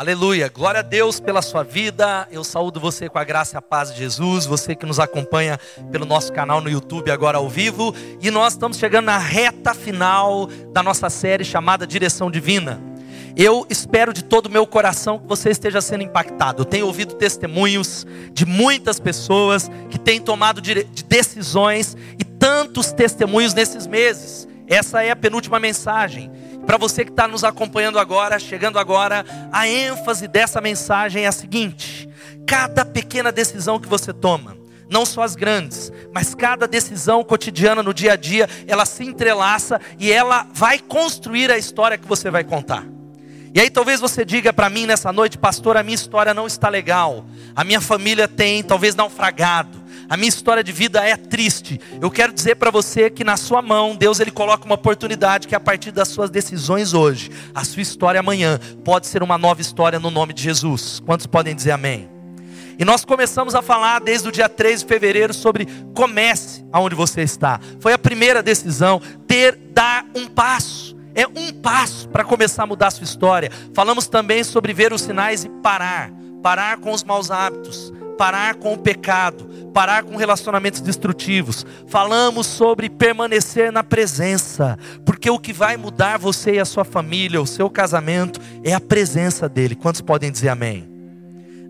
Aleluia, glória a Deus pela sua vida. Eu saúdo você com a graça e a paz de Jesus, você que nos acompanha pelo nosso canal no YouTube agora ao vivo. E nós estamos chegando na reta final da nossa série chamada Direção Divina. Eu espero de todo o meu coração que você esteja sendo impactado. Eu tenho ouvido testemunhos de muitas pessoas que têm tomado de decisões e tantos testemunhos nesses meses. Essa é a penúltima mensagem. Para você que está nos acompanhando agora, chegando agora, a ênfase dessa mensagem é a seguinte: cada pequena decisão que você toma, não só as grandes, mas cada decisão cotidiana no dia a dia, ela se entrelaça e ela vai construir a história que você vai contar. E aí talvez você diga para mim nessa noite, pastor, a minha história não está legal. A minha família tem talvez naufragado a minha história de vida é triste. Eu quero dizer para você que na sua mão, Deus ele coloca uma oportunidade que a partir das suas decisões hoje, a sua história amanhã pode ser uma nova história no nome de Jesus. Quantos podem dizer amém? E nós começamos a falar desde o dia 3 de fevereiro sobre comece aonde você está. Foi a primeira decisão, ter, dar um passo. É um passo para começar a mudar a sua história. Falamos também sobre ver os sinais e parar. Parar com os maus hábitos parar com o pecado, parar com relacionamentos destrutivos. Falamos sobre permanecer na presença, porque o que vai mudar você e a sua família, o seu casamento, é a presença dele. Quantos podem dizer amém?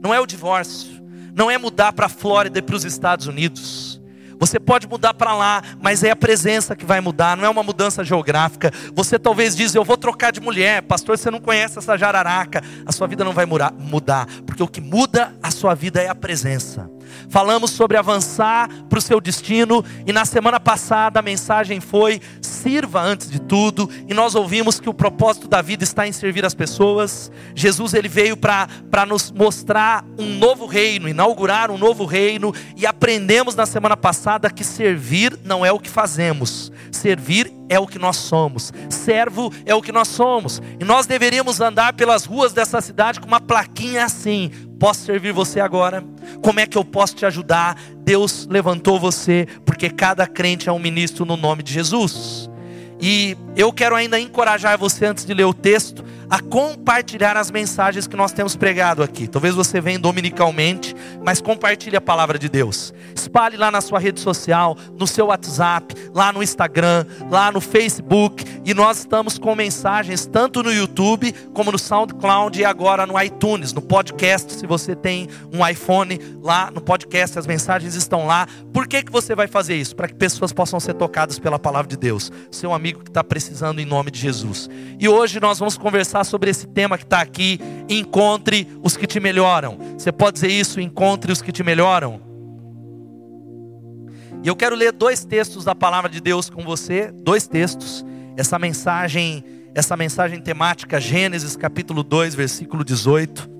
Não é o divórcio, não é mudar para a Flórida e para os Estados Unidos você pode mudar para lá, mas é a presença que vai mudar, não é uma mudança geográfica. Você talvez diz, eu vou trocar de mulher, pastor, você não conhece essa jararaca. A sua vida não vai mudar, porque o que muda a sua vida é a presença falamos sobre avançar para o seu destino, e na semana passada a mensagem foi: sirva antes de tudo, e nós ouvimos que o propósito da vida está em servir as pessoas. Jesus ele veio para nos mostrar um novo reino, inaugurar um novo reino, e aprendemos na semana passada que servir não é o que fazemos, servir é o que nós somos, servo é o que nós somos, e nós deveríamos andar pelas ruas dessa cidade com uma plaquinha assim: posso servir você agora? Como é que eu posso te ajudar? Deus levantou você, porque cada crente é um ministro no nome de Jesus. E eu quero ainda encorajar você, antes de ler o texto, a compartilhar as mensagens que nós temos pregado aqui. Talvez você venha dominicalmente, mas compartilhe a palavra de Deus. Espalhe lá na sua rede social, no seu WhatsApp, lá no Instagram, lá no Facebook. E nós estamos com mensagens tanto no YouTube, como no SoundCloud e agora no iTunes, no podcast. Se você tem um iPhone, lá no podcast as mensagens estão lá. Por que, que você vai fazer isso? Para que pessoas possam ser tocadas pela palavra de Deus. Seu amigo que está precisando em nome de Jesus. E hoje nós vamos conversar sobre esse tema que está aqui. Encontre os que te melhoram. Você pode dizer isso? Encontre os que te melhoram. E eu quero ler dois textos da palavra de Deus com você, dois textos. Essa mensagem, essa mensagem temática Gênesis capítulo 2, versículo 18,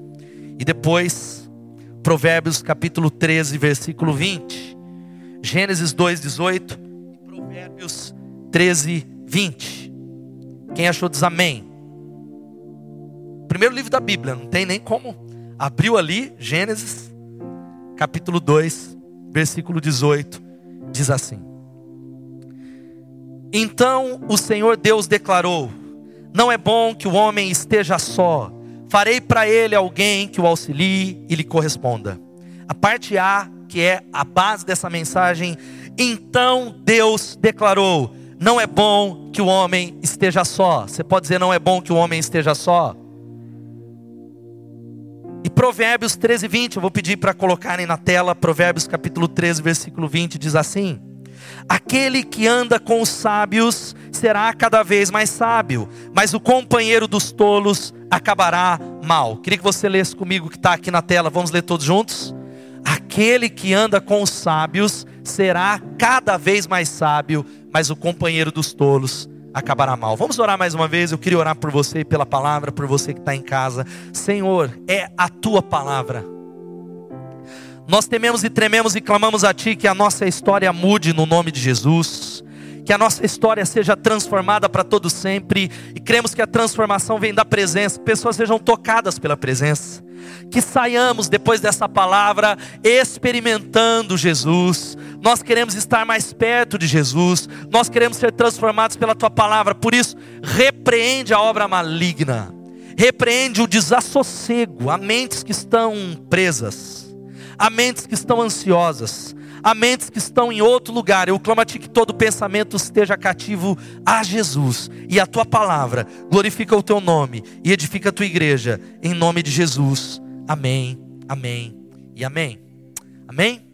e depois Provérbios capítulo 13, versículo 20. Gênesis 2, 18 e Provérbios 13, 20. Quem achou diz amém. Primeiro livro da Bíblia, não tem nem como. Abriu ali, Gênesis, capítulo 2, versículo 18, diz assim: Então o Senhor Deus declarou: Não é bom que o homem esteja só, farei para ele alguém que o auxilie e lhe corresponda. A parte A, que é a base dessa mensagem, então Deus declarou: Não é bom que o homem esteja só. Você pode dizer, não é bom que o homem esteja só? Provérbios 13, 20, eu vou pedir para colocarem na tela, Provérbios capítulo 13, versículo 20, diz assim: Aquele que anda com os sábios será cada vez mais sábio, mas o companheiro dos tolos acabará mal. Queria que você lesse comigo que está aqui na tela, vamos ler todos juntos? Aquele que anda com os sábios será cada vez mais sábio, mas o companheiro dos tolos acabará mal. Vamos orar mais uma vez. Eu queria orar por você e pela palavra, por você que está em casa. Senhor, é a tua palavra. Nós tememos e trememos e clamamos a Ti que a nossa história mude no nome de Jesus. Que a nossa história seja transformada para todo sempre. E cremos que a transformação vem da presença. Pessoas sejam tocadas pela presença que saiamos depois dessa palavra experimentando Jesus. Nós queremos estar mais perto de Jesus. Nós queremos ser transformados pela tua palavra. Por isso, repreende a obra maligna. repreende o desassossego a mentes que estão presas, a mentes que estão ansiosas, a mentes que estão em outro lugar. Eu clamo a Ti que todo pensamento esteja cativo a Jesus e a Tua palavra. Glorifica o Teu nome e edifica a Tua igreja. Em nome de Jesus. Amém, amém e amém. Amém?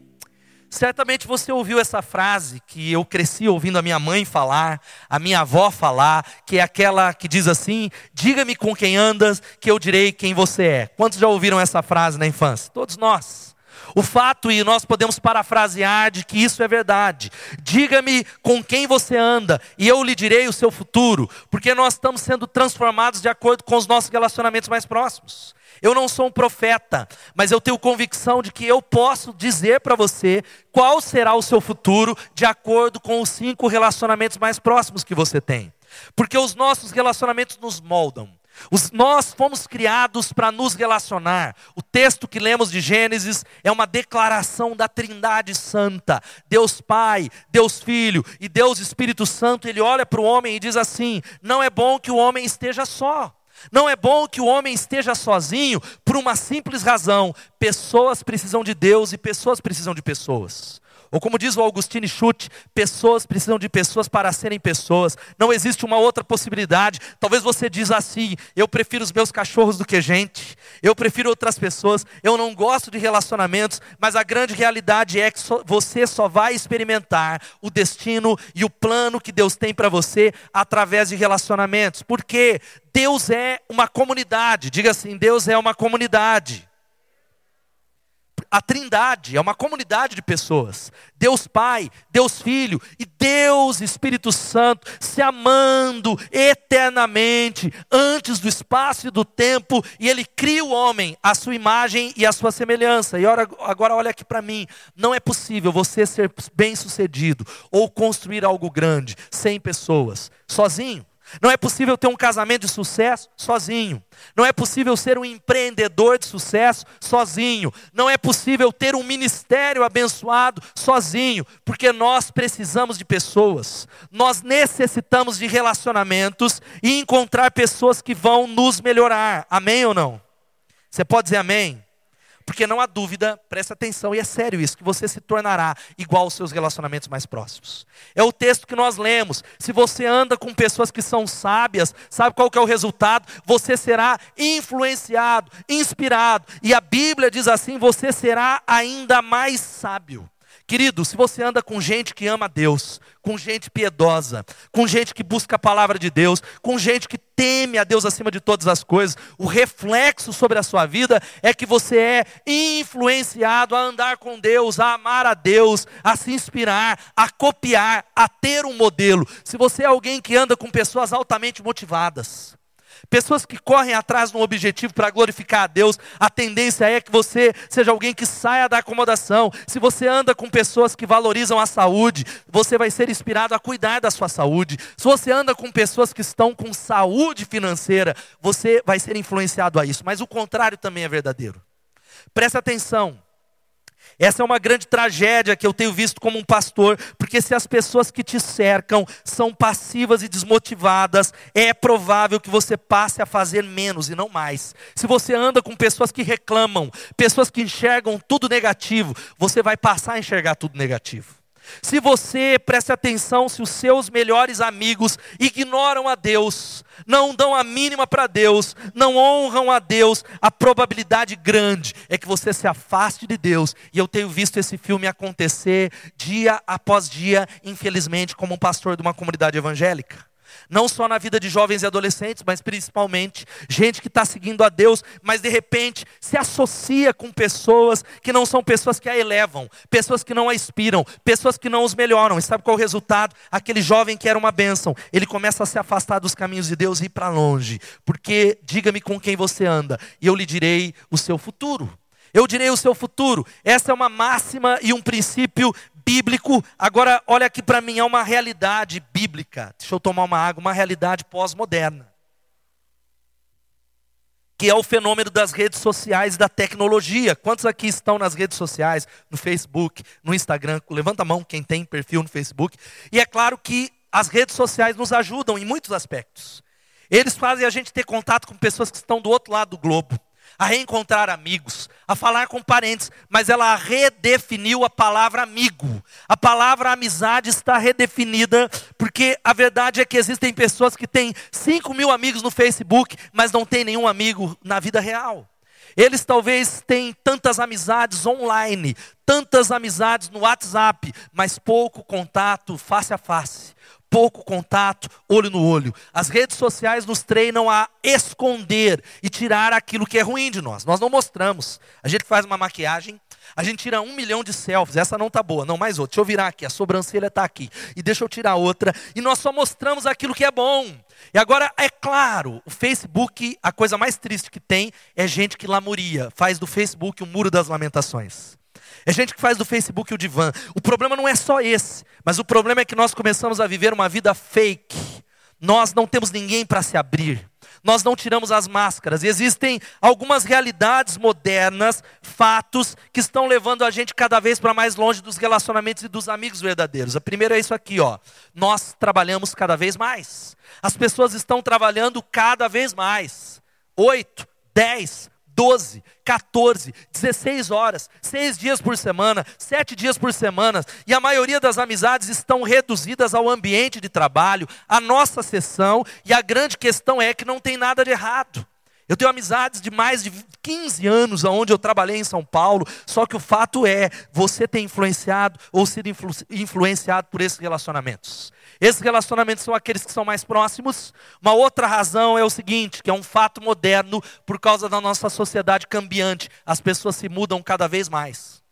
Certamente você ouviu essa frase que eu cresci ouvindo a minha mãe falar, a minha avó falar, que é aquela que diz assim: Diga-me com quem andas, que eu direi quem você é. Quantos já ouviram essa frase na infância? Todos nós. O fato, e nós podemos parafrasear de que isso é verdade. Diga-me com quem você anda, e eu lhe direi o seu futuro, porque nós estamos sendo transformados de acordo com os nossos relacionamentos mais próximos. Eu não sou um profeta, mas eu tenho convicção de que eu posso dizer para você qual será o seu futuro de acordo com os cinco relacionamentos mais próximos que você tem. Porque os nossos relacionamentos nos moldam. Os, nós fomos criados para nos relacionar. O texto que lemos de Gênesis é uma declaração da Trindade Santa. Deus Pai, Deus Filho e Deus Espírito Santo. Ele olha para o homem e diz assim: Não é bom que o homem esteja só. Não é bom que o homem esteja sozinho por uma simples razão: pessoas precisam de Deus e pessoas precisam de pessoas. Ou como diz o Augustine Schutt, pessoas precisam de pessoas para serem pessoas. Não existe uma outra possibilidade. Talvez você diz assim: eu prefiro os meus cachorros do que gente. Eu prefiro outras pessoas. Eu não gosto de relacionamentos, mas a grande realidade é que você só vai experimentar o destino e o plano que Deus tem para você através de relacionamentos. Porque Deus é uma comunidade. Diga assim: Deus é uma comunidade a Trindade, é uma comunidade de pessoas. Deus Pai, Deus Filho e Deus Espírito Santo se amando eternamente antes do espaço e do tempo, e ele cria o homem à sua imagem e à sua semelhança. E agora olha aqui para mim, não é possível você ser bem-sucedido ou construir algo grande sem pessoas, sozinho. Não é possível ter um casamento de sucesso sozinho. Não é possível ser um empreendedor de sucesso sozinho. Não é possível ter um ministério abençoado sozinho, porque nós precisamos de pessoas. Nós necessitamos de relacionamentos e encontrar pessoas que vão nos melhorar. Amém ou não? Você pode dizer amém? Porque não há dúvida, presta atenção, e é sério isso, que você se tornará igual aos seus relacionamentos mais próximos. É o texto que nós lemos. Se você anda com pessoas que são sábias, sabe qual que é o resultado? Você será influenciado, inspirado. E a Bíblia diz assim: você será ainda mais sábio. Querido, se você anda com gente que ama Deus, com gente piedosa, com gente que busca a palavra de Deus, com gente que teme a Deus acima de todas as coisas, o reflexo sobre a sua vida é que você é influenciado a andar com Deus, a amar a Deus, a se inspirar, a copiar, a ter um modelo. Se você é alguém que anda com pessoas altamente motivadas, Pessoas que correm atrás de um objetivo para glorificar a Deus, a tendência é que você seja alguém que saia da acomodação. Se você anda com pessoas que valorizam a saúde, você vai ser inspirado a cuidar da sua saúde. Se você anda com pessoas que estão com saúde financeira, você vai ser influenciado a isso. Mas o contrário também é verdadeiro. Presta atenção. Essa é uma grande tragédia que eu tenho visto como um pastor, porque se as pessoas que te cercam são passivas e desmotivadas, é provável que você passe a fazer menos e não mais. Se você anda com pessoas que reclamam, pessoas que enxergam tudo negativo, você vai passar a enxergar tudo negativo. Se você, preste atenção, se os seus melhores amigos ignoram a Deus, não dão a mínima para Deus, não honram a Deus, a probabilidade grande é que você se afaste de Deus. E eu tenho visto esse filme acontecer dia após dia, infelizmente, como um pastor de uma comunidade evangélica não só na vida de jovens e adolescentes, mas principalmente gente que está seguindo a Deus, mas de repente se associa com pessoas que não são pessoas que a elevam, pessoas que não a inspiram, pessoas que não os melhoram. E sabe qual é o resultado? Aquele jovem que era uma bênção, ele começa a se afastar dos caminhos de Deus e ir para longe, porque diga-me com quem você anda, e eu lhe direi o seu futuro. Eu direi o seu futuro. Essa é uma máxima e um princípio bíblico. Agora, olha aqui para mim, é uma realidade bíblica. Deixa eu tomar uma água, uma realidade pós-moderna. Que é o fenômeno das redes sociais da tecnologia. Quantos aqui estão nas redes sociais, no Facebook, no Instagram? Levanta a mão quem tem perfil no Facebook. E é claro que as redes sociais nos ajudam em muitos aspectos. Eles fazem a gente ter contato com pessoas que estão do outro lado do globo, a reencontrar amigos, a falar com parentes, mas ela redefiniu a palavra amigo. A palavra amizade está redefinida, porque a verdade é que existem pessoas que têm 5 mil amigos no Facebook, mas não tem nenhum amigo na vida real. Eles talvez têm tantas amizades online, tantas amizades no WhatsApp, mas pouco contato face a face pouco contato, olho no olho. As redes sociais nos treinam a esconder e tirar aquilo que é ruim de nós. Nós não mostramos. A gente faz uma maquiagem, a gente tira um milhão de selfies. Essa não tá boa, não mais outra. Deixa eu virar aqui, a sobrancelha está aqui. E deixa eu tirar outra. E nós só mostramos aquilo que é bom. E agora, é claro, o Facebook, a coisa mais triste que tem é gente que lamuria, faz do Facebook o muro das lamentações. É gente que faz do Facebook o divã. O problema não é só esse, mas o problema é que nós começamos a viver uma vida fake. Nós não temos ninguém para se abrir. Nós não tiramos as máscaras. E existem algumas realidades modernas, fatos, que estão levando a gente cada vez para mais longe dos relacionamentos e dos amigos verdadeiros. A primeira é isso aqui, ó. Nós trabalhamos cada vez mais. As pessoas estão trabalhando cada vez mais. Oito, dez, 12, 14, 16 horas, 6 dias por semana, 7 dias por semana, e a maioria das amizades estão reduzidas ao ambiente de trabalho, à nossa sessão, e a grande questão é que não tem nada de errado. Eu tenho amizades de mais de 15 anos onde eu trabalhei em São Paulo, só que o fato é, você tem influenciado ou sido influ influenciado por esses relacionamentos. Esses relacionamentos são aqueles que são mais próximos. Uma outra razão é o seguinte, que é um fato moderno por causa da nossa sociedade cambiante. As pessoas se mudam cada vez mais.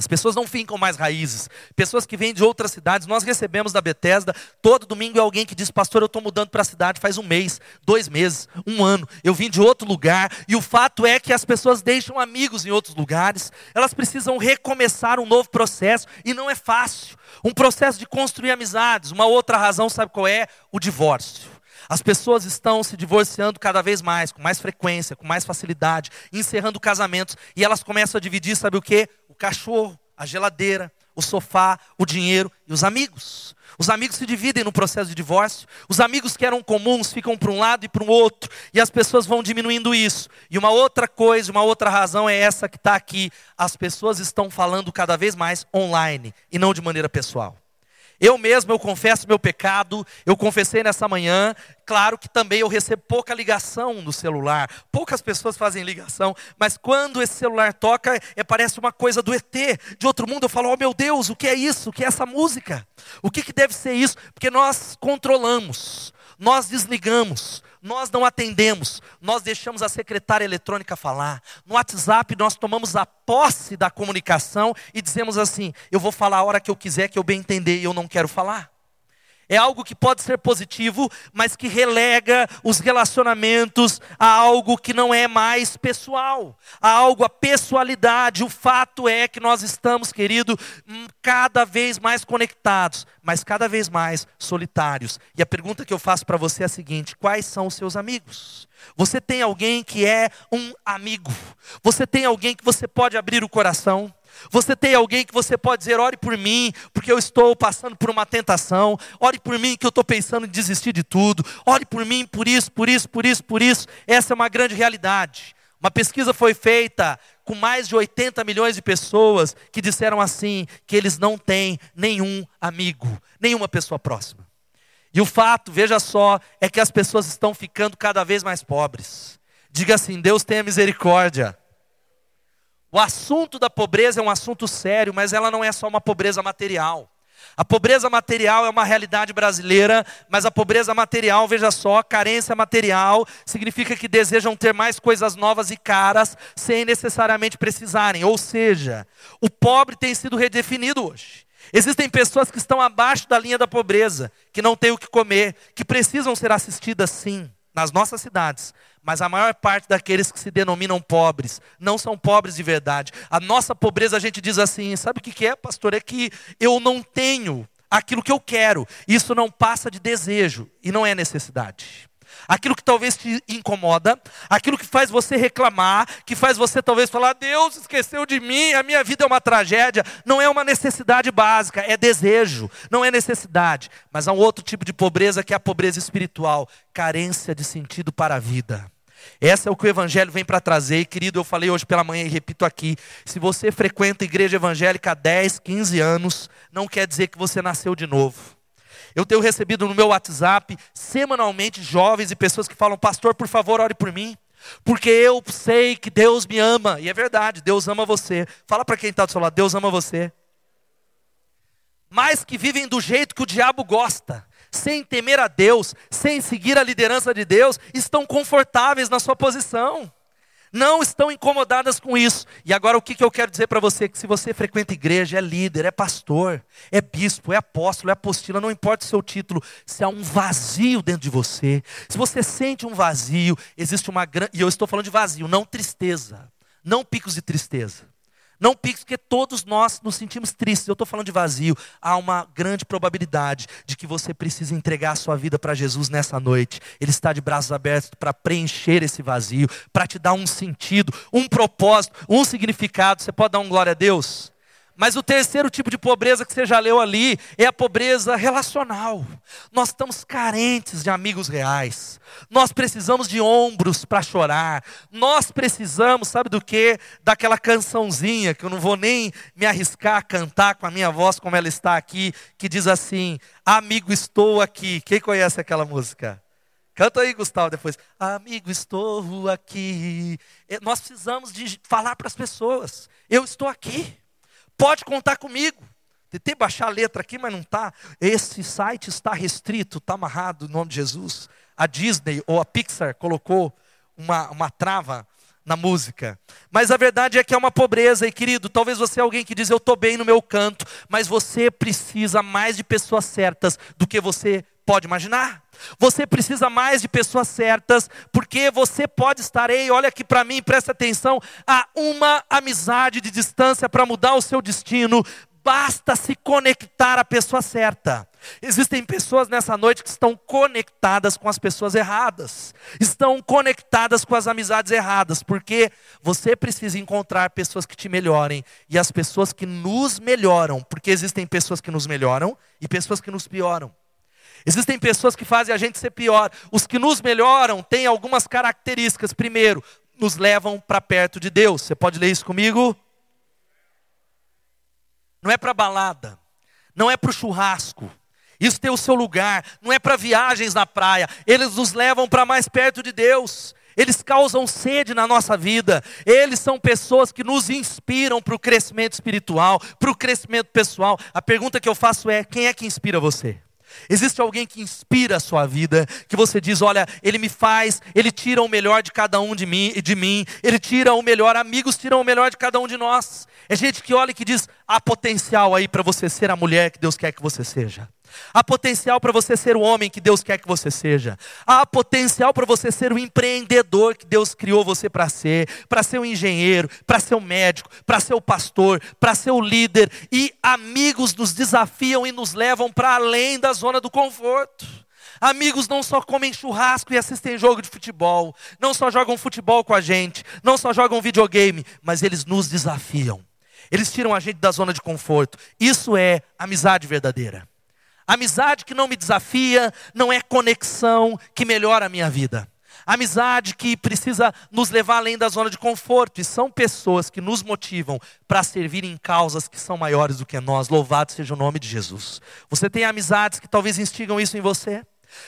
As pessoas não ficam mais raízes. Pessoas que vêm de outras cidades, nós recebemos da Bethesda, todo domingo é alguém que diz, pastor, eu estou mudando para a cidade faz um mês, dois meses, um ano. Eu vim de outro lugar, e o fato é que as pessoas deixam amigos em outros lugares, elas precisam recomeçar um novo processo, e não é fácil. Um processo de construir amizades. Uma outra razão, sabe qual é? O divórcio. As pessoas estão se divorciando cada vez mais, com mais frequência, com mais facilidade, encerrando casamentos, e elas começam a dividir, sabe o que? O cachorro, a geladeira, o sofá, o dinheiro e os amigos. Os amigos se dividem no processo de divórcio. Os amigos que eram comuns ficam para um lado e para o outro. E as pessoas vão diminuindo isso. E uma outra coisa, uma outra razão é essa que está aqui. As pessoas estão falando cada vez mais online e não de maneira pessoal. Eu mesmo, eu confesso meu pecado, eu confessei nessa manhã, claro que também eu recebo pouca ligação no celular, poucas pessoas fazem ligação, mas quando esse celular toca, é, parece uma coisa do ET, de outro mundo, eu falo, oh meu Deus, o que é isso? O que é essa música? O que, que deve ser isso? Porque nós controlamos, nós desligamos, nós não atendemos, nós deixamos a secretária eletrônica falar. No WhatsApp, nós tomamos a posse da comunicação e dizemos assim: eu vou falar a hora que eu quiser, que eu bem entender, e eu não quero falar. É algo que pode ser positivo, mas que relega os relacionamentos a algo que não é mais pessoal, a algo a pessoalidade. O fato é que nós estamos, querido, hum, cada vez mais conectados, mas cada vez mais solitários. E a pergunta que eu faço para você é a seguinte: quais são os seus amigos? Você tem alguém que é um amigo? Você tem alguém que você pode abrir o coração? Você tem alguém que você pode dizer, ore por mim, porque eu estou passando por uma tentação. Ore por mim, que eu estou pensando em desistir de tudo. Ore por mim, por isso, por isso, por isso, por isso. Essa é uma grande realidade. Uma pesquisa foi feita com mais de 80 milhões de pessoas que disseram assim: que eles não têm nenhum amigo, nenhuma pessoa próxima. E o fato, veja só, é que as pessoas estão ficando cada vez mais pobres. Diga assim: Deus tenha misericórdia. O assunto da pobreza é um assunto sério, mas ela não é só uma pobreza material. A pobreza material é uma realidade brasileira, mas a pobreza material, veja só, carência material significa que desejam ter mais coisas novas e caras sem necessariamente precisarem. Ou seja, o pobre tem sido redefinido hoje. Existem pessoas que estão abaixo da linha da pobreza, que não têm o que comer, que precisam ser assistidas sim nas nossas cidades, mas a maior parte daqueles que se denominam pobres não são pobres de verdade. A nossa pobreza, a gente diz assim: sabe o que é, pastor? É que eu não tenho aquilo que eu quero. Isso não passa de desejo e não é necessidade. Aquilo que talvez te incomoda, aquilo que faz você reclamar, que faz você talvez falar: Deus esqueceu de mim, a minha vida é uma tragédia. Não é uma necessidade básica, é desejo, não é necessidade. Mas há um outro tipo de pobreza que é a pobreza espiritual carência de sentido para a vida. Essa é o que o Evangelho vem para trazer, e querido, eu falei hoje pela manhã e repito aqui: se você frequenta a igreja evangélica há 10, 15 anos, não quer dizer que você nasceu de novo. Eu tenho recebido no meu WhatsApp semanalmente jovens e pessoas que falam: Pastor, por favor, ore por mim. Porque eu sei que Deus me ama. E é verdade, Deus ama você. Fala para quem está do seu lado: Deus ama você. Mas que vivem do jeito que o diabo gosta, sem temer a Deus, sem seguir a liderança de Deus, estão confortáveis na sua posição não estão incomodadas com isso. E agora o que, que eu quero dizer para você? Que se você frequenta igreja, é líder, é pastor, é bispo, é apóstolo, é apostila, não importa o seu título, se há um vazio dentro de você, se você sente um vazio, existe uma grande. E eu estou falando de vazio, não tristeza, não picos de tristeza. Não pique, porque todos nós nos sentimos tristes. Eu estou falando de vazio. Há uma grande probabilidade de que você precise entregar a sua vida para Jesus nessa noite. Ele está de braços abertos para preencher esse vazio, para te dar um sentido, um propósito, um significado. Você pode dar um glória a Deus? Mas o terceiro tipo de pobreza que você já leu ali é a pobreza relacional. Nós estamos carentes de amigos reais. Nós precisamos de ombros para chorar. Nós precisamos, sabe do que? Daquela cançãozinha que eu não vou nem me arriscar a cantar com a minha voz como ela está aqui, que diz assim: Amigo, estou aqui. Quem conhece aquela música? Canta aí, Gustavo, depois. Amigo, estou aqui. Nós precisamos de falar para as pessoas: Eu estou aqui. Pode contar comigo. Tentei baixar a letra aqui, mas não está. Esse site está restrito, está amarrado em nome de Jesus. A Disney ou a Pixar colocou uma, uma trava na música. Mas a verdade é que é uma pobreza, e querido, talvez você é alguém que diz: Eu estou bem no meu canto, mas você precisa mais de pessoas certas do que você pode imaginar. Você precisa mais de pessoas certas, porque você pode estar, ei, olha aqui para mim, presta atenção, a uma amizade de distância para mudar o seu destino, basta se conectar à pessoa certa. Existem pessoas nessa noite que estão conectadas com as pessoas erradas, estão conectadas com as amizades erradas, porque você precisa encontrar pessoas que te melhorem e as pessoas que nos melhoram, porque existem pessoas que nos melhoram e pessoas que nos pioram. Existem pessoas que fazem a gente ser pior. Os que nos melhoram têm algumas características. Primeiro, nos levam para perto de Deus. Você pode ler isso comigo? Não é para balada, não é para o churrasco. Isso tem o seu lugar, não é para viagens na praia. Eles nos levam para mais perto de Deus. Eles causam sede na nossa vida. Eles são pessoas que nos inspiram para o crescimento espiritual, para o crescimento pessoal. A pergunta que eu faço é: quem é que inspira você? Existe alguém que inspira a sua vida, que você diz, olha, ele me faz, ele tira o melhor de cada um de mim, de mim, ele tira o melhor, amigos tiram o melhor de cada um de nós. É gente que olha e que diz, há potencial aí para você ser a mulher que Deus quer que você seja. Há potencial para você ser o homem que Deus quer que você seja. Há potencial para você ser o empreendedor que Deus criou você para ser, para ser um engenheiro, para ser um médico, para ser o pastor, para ser o líder. E amigos nos desafiam e nos levam para além da zona do conforto. Amigos não só comem churrasco e assistem jogo de futebol, não só jogam futebol com a gente, não só jogam videogame, mas eles nos desafiam. Eles tiram a gente da zona de conforto. Isso é amizade verdadeira. Amizade que não me desafia não é conexão que melhora a minha vida. Amizade que precisa nos levar além da zona de conforto. E são pessoas que nos motivam para servir em causas que são maiores do que nós. Louvado seja o nome de Jesus. Você tem amizades que talvez instigam isso em você?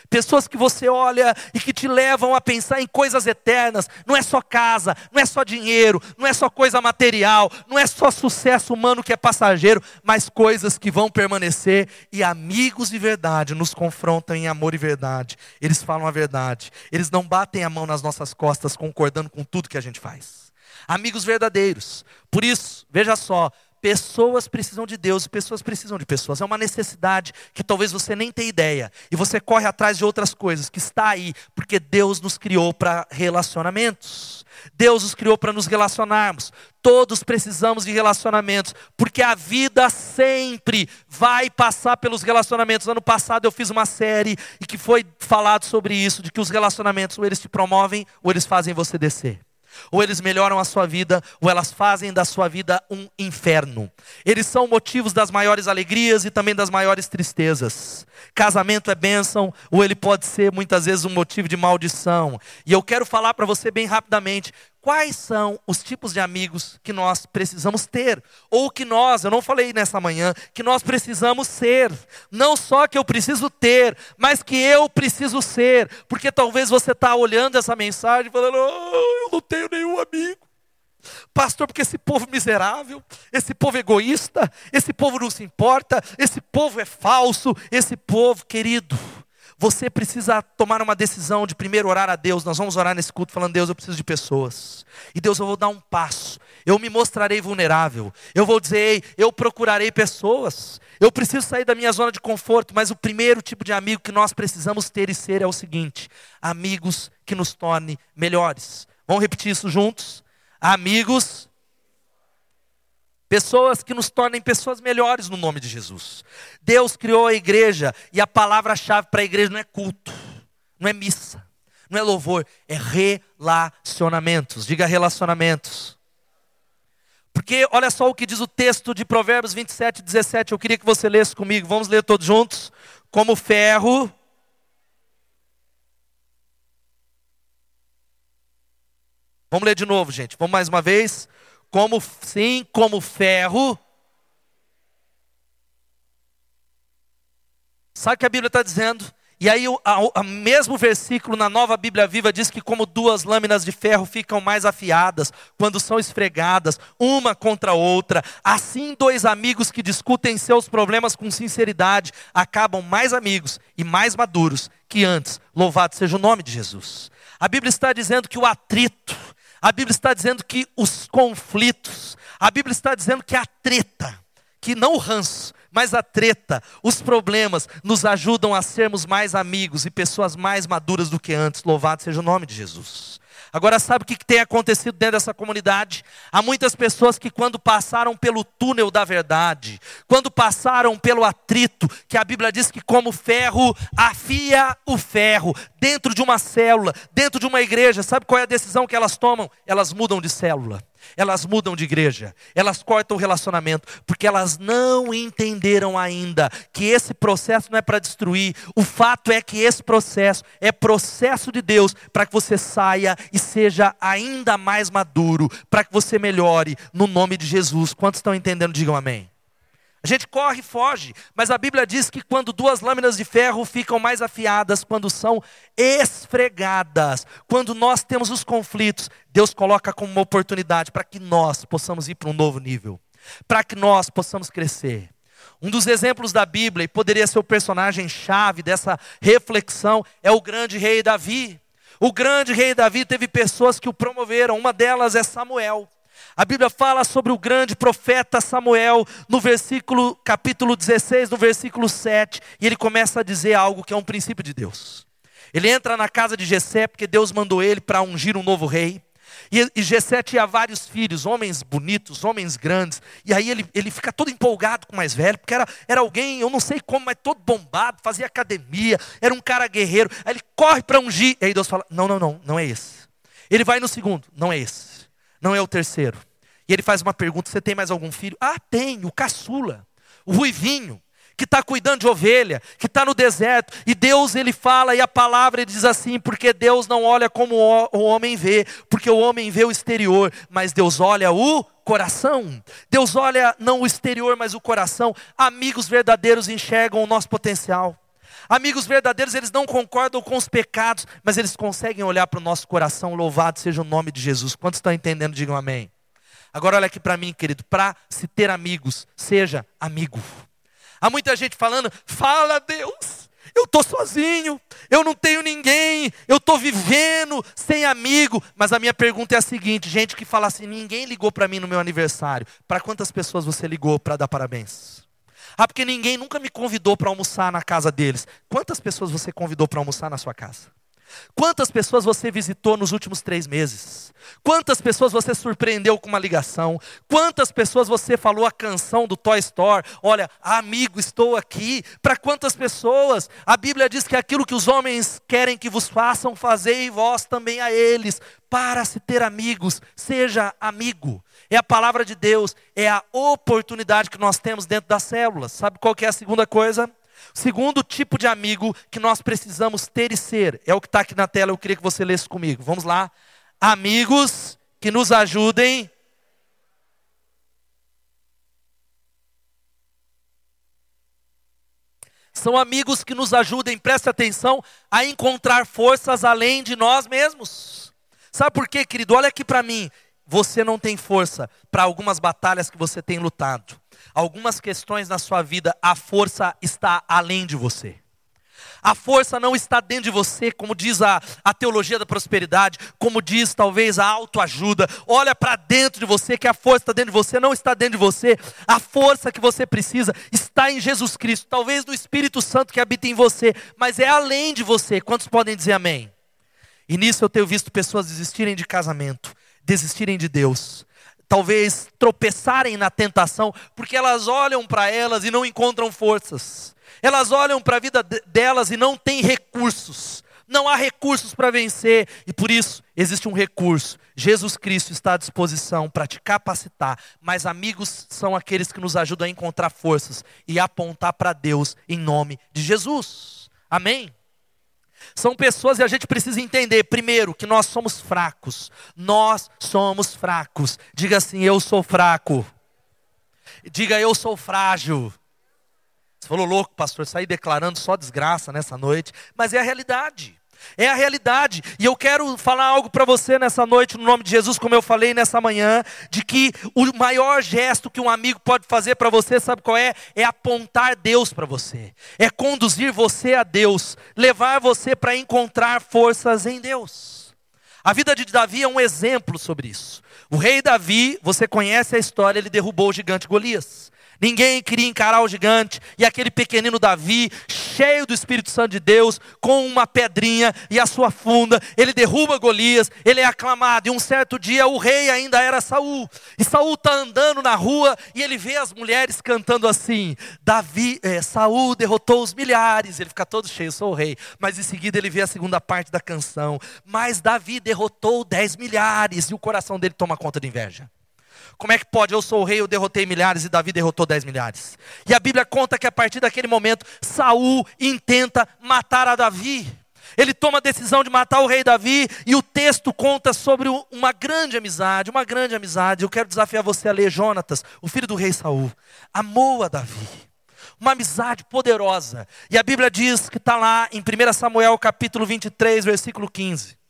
Pessoas que você olha e que te levam a pensar em coisas eternas. Não é só casa, não é só dinheiro, não é só coisa material, não é só sucesso humano que é passageiro, mas coisas que vão permanecer. E amigos de verdade nos confrontam em amor e verdade. Eles falam a verdade. Eles não batem a mão nas nossas costas concordando com tudo que a gente faz. Amigos verdadeiros. Por isso, veja só, Pessoas precisam de Deus e pessoas precisam de pessoas. É uma necessidade que talvez você nem tenha ideia. E você corre atrás de outras coisas que está aí, porque Deus nos criou para relacionamentos. Deus os criou para nos relacionarmos. Todos precisamos de relacionamentos, porque a vida sempre vai passar pelos relacionamentos. Ano passado eu fiz uma série e que foi falado sobre isso, de que os relacionamentos ou eles te promovem ou eles fazem você descer. Ou eles melhoram a sua vida, ou elas fazem da sua vida um inferno. Eles são motivos das maiores alegrias e também das maiores tristezas. Casamento é bênção, ou ele pode ser muitas vezes um motivo de maldição. E eu quero falar para você bem rapidamente quais são os tipos de amigos que nós precisamos ter, ou que nós, eu não falei nessa manhã, que nós precisamos ser. Não só que eu preciso ter, mas que eu preciso ser, porque talvez você está olhando essa mensagem e falando: oh, eu não tenho nenhum amigo. Pastor, porque esse povo miserável, esse povo egoísta, esse povo não se importa, esse povo é falso, esse povo, querido, você precisa tomar uma decisão de primeiro orar a Deus. Nós vamos orar nesse culto falando: Deus, eu preciso de pessoas. E Deus, eu vou dar um passo. Eu me mostrarei vulnerável. Eu vou dizer: Ei, eu procurarei pessoas. Eu preciso sair da minha zona de conforto. Mas o primeiro tipo de amigo que nós precisamos ter e ser é o seguinte: amigos que nos tornem melhores. Vamos repetir isso juntos? Amigos Pessoas que nos tornem pessoas melhores no nome de Jesus. Deus criou a igreja e a palavra-chave para a igreja não é culto, não é missa, não é louvor, é relacionamentos. Diga relacionamentos. Porque olha só o que diz o texto de Provérbios 27, 17. Eu queria que você lesse comigo. Vamos ler todos juntos? Como ferro. Vamos ler de novo, gente. Vamos mais uma vez como sim, como ferro. Sabe o que a Bíblia está dizendo? E aí, o mesmo versículo na nova Bíblia Viva diz que, como duas lâminas de ferro ficam mais afiadas quando são esfregadas, uma contra a outra, assim dois amigos que discutem seus problemas com sinceridade acabam mais amigos e mais maduros que antes. Louvado seja o nome de Jesus. A Bíblia está dizendo que o atrito, a Bíblia está dizendo que os conflitos, a Bíblia está dizendo que a treta, que não o ranço, mas a treta, os problemas nos ajudam a sermos mais amigos e pessoas mais maduras do que antes. Louvado seja o nome de Jesus. Agora, sabe o que tem acontecido dentro dessa comunidade? Há muitas pessoas que, quando passaram pelo túnel da verdade, quando passaram pelo atrito, que a Bíblia diz que, como ferro afia o ferro, dentro de uma célula, dentro de uma igreja, sabe qual é a decisão que elas tomam? Elas mudam de célula elas mudam de igreja, elas cortam o relacionamento, porque elas não entenderam ainda que esse processo não é para destruir, o fato é que esse processo é processo de Deus para que você saia e seja ainda mais maduro, para que você melhore no nome de Jesus. Quantos estão entendendo? Digam amém. A gente corre e foge, mas a Bíblia diz que quando duas lâminas de ferro ficam mais afiadas, quando são esfregadas, quando nós temos os conflitos, Deus coloca como uma oportunidade para que nós possamos ir para um novo nível, para que nós possamos crescer. Um dos exemplos da Bíblia, e poderia ser o personagem-chave dessa reflexão, é o grande rei Davi. O grande rei Davi teve pessoas que o promoveram, uma delas é Samuel. A Bíblia fala sobre o grande profeta Samuel no versículo capítulo 16, no versículo 7, e ele começa a dizer algo que é um princípio de Deus. Ele entra na casa de Jessé porque Deus mandou ele para ungir um novo rei. E, e Jessé tinha vários filhos, homens bonitos, homens grandes. E aí ele, ele fica todo empolgado com o mais velho, porque era, era alguém, eu não sei como, mas todo bombado, fazia academia, era um cara guerreiro. Aí ele corre para ungir. E aí Deus fala: Não, não, não, não é esse. Ele vai no segundo, não é esse não é o terceiro. E ele faz uma pergunta: Você tem mais algum filho? Ah, tem, o caçula, o ruivinho, que está cuidando de ovelha, que está no deserto. E Deus, ele fala, e a palavra ele diz assim: Porque Deus não olha como o homem vê, porque o homem vê o exterior, mas Deus olha o coração. Deus olha não o exterior, mas o coração. Amigos verdadeiros enxergam o nosso potencial. Amigos verdadeiros, eles não concordam com os pecados, mas eles conseguem olhar para o nosso coração. Louvado seja o nome de Jesus. Quantos estão entendendo? Digam amém. Agora olha aqui para mim, querido, para se ter amigos, seja amigo. Há muita gente falando, fala Deus, eu estou sozinho, eu não tenho ninguém, eu estou vivendo sem amigo. Mas a minha pergunta é a seguinte: gente que fala assim, ninguém ligou para mim no meu aniversário. Para quantas pessoas você ligou para dar parabéns? Ah, porque ninguém nunca me convidou para almoçar na casa deles. Quantas pessoas você convidou para almoçar na sua casa? Quantas pessoas você visitou nos últimos três meses? Quantas pessoas você surpreendeu com uma ligação? Quantas pessoas você falou a canção do Toy Store? Olha, amigo, estou aqui. Para quantas pessoas? A Bíblia diz que aquilo que os homens querem que vos façam, fazei vós também a eles. Para se ter amigos, seja amigo. É a palavra de Deus, é a oportunidade que nós temos dentro das células. Sabe qual é a segunda coisa? Segundo tipo de amigo que nós precisamos ter e ser, é o que está aqui na tela, eu queria que você lesse comigo. Vamos lá. Amigos que nos ajudem. São amigos que nos ajudem, preste atenção, a encontrar forças além de nós mesmos. Sabe por quê, querido? Olha aqui para mim. Você não tem força para algumas batalhas que você tem lutado algumas questões na sua vida, a força está além de você. A força não está dentro de você, como diz a, a teologia da prosperidade, como diz talvez a autoajuda. Olha para dentro de você, que a força está dentro de você, não está dentro de você. A força que você precisa está em Jesus Cristo, talvez no Espírito Santo que habita em você, mas é além de você. Quantos podem dizer amém? E nisso eu tenho visto pessoas desistirem de casamento, desistirem de Deus, talvez tropeçarem na tentação, porque elas olham para elas e não encontram forças. Elas olham para a vida delas e não têm recursos. Não há recursos para vencer, e por isso existe um recurso. Jesus Cristo está à disposição para te capacitar, mas amigos são aqueles que nos ajudam a encontrar forças e apontar para Deus em nome de Jesus. Amém? São pessoas e a gente precisa entender, primeiro, que nós somos fracos. Nós somos fracos. Diga assim: eu sou fraco. Diga eu sou frágil. Você falou louco, pastor, sair declarando só desgraça nessa noite, mas é a realidade. É a realidade. E eu quero falar algo para você nessa noite, no nome de Jesus, como eu falei nessa manhã, de que o maior gesto que um amigo pode fazer para você, sabe qual é? É apontar Deus para você. É conduzir você a Deus, levar você para encontrar forças em Deus. A vida de Davi é um exemplo sobre isso. O rei Davi, você conhece a história, ele derrubou o gigante Golias. Ninguém queria encarar o gigante, e aquele pequenino Davi, cheio do Espírito Santo de Deus, com uma pedrinha e a sua funda, ele derruba Golias, ele é aclamado, e um certo dia o rei ainda era Saul, e Saul está andando na rua, e ele vê as mulheres cantando assim, Davi, é, Saul derrotou os milhares, ele fica todo cheio, sou o rei, mas em seguida ele vê a segunda parte da canção, mas Davi derrotou dez milhares, e o coração dele toma conta de inveja. Como é que pode? Eu sou o rei, eu derrotei milhares e Davi derrotou dez milhares. E a Bíblia conta que a partir daquele momento, Saul intenta matar a Davi. Ele toma a decisão de matar o rei Davi e o texto conta sobre uma grande amizade, uma grande amizade. Eu quero desafiar você a ler Jonatas, o filho do rei Saul. Amou a Davi. Uma amizade poderosa. E a Bíblia diz que está lá em 1 Samuel capítulo 23, versículo 15.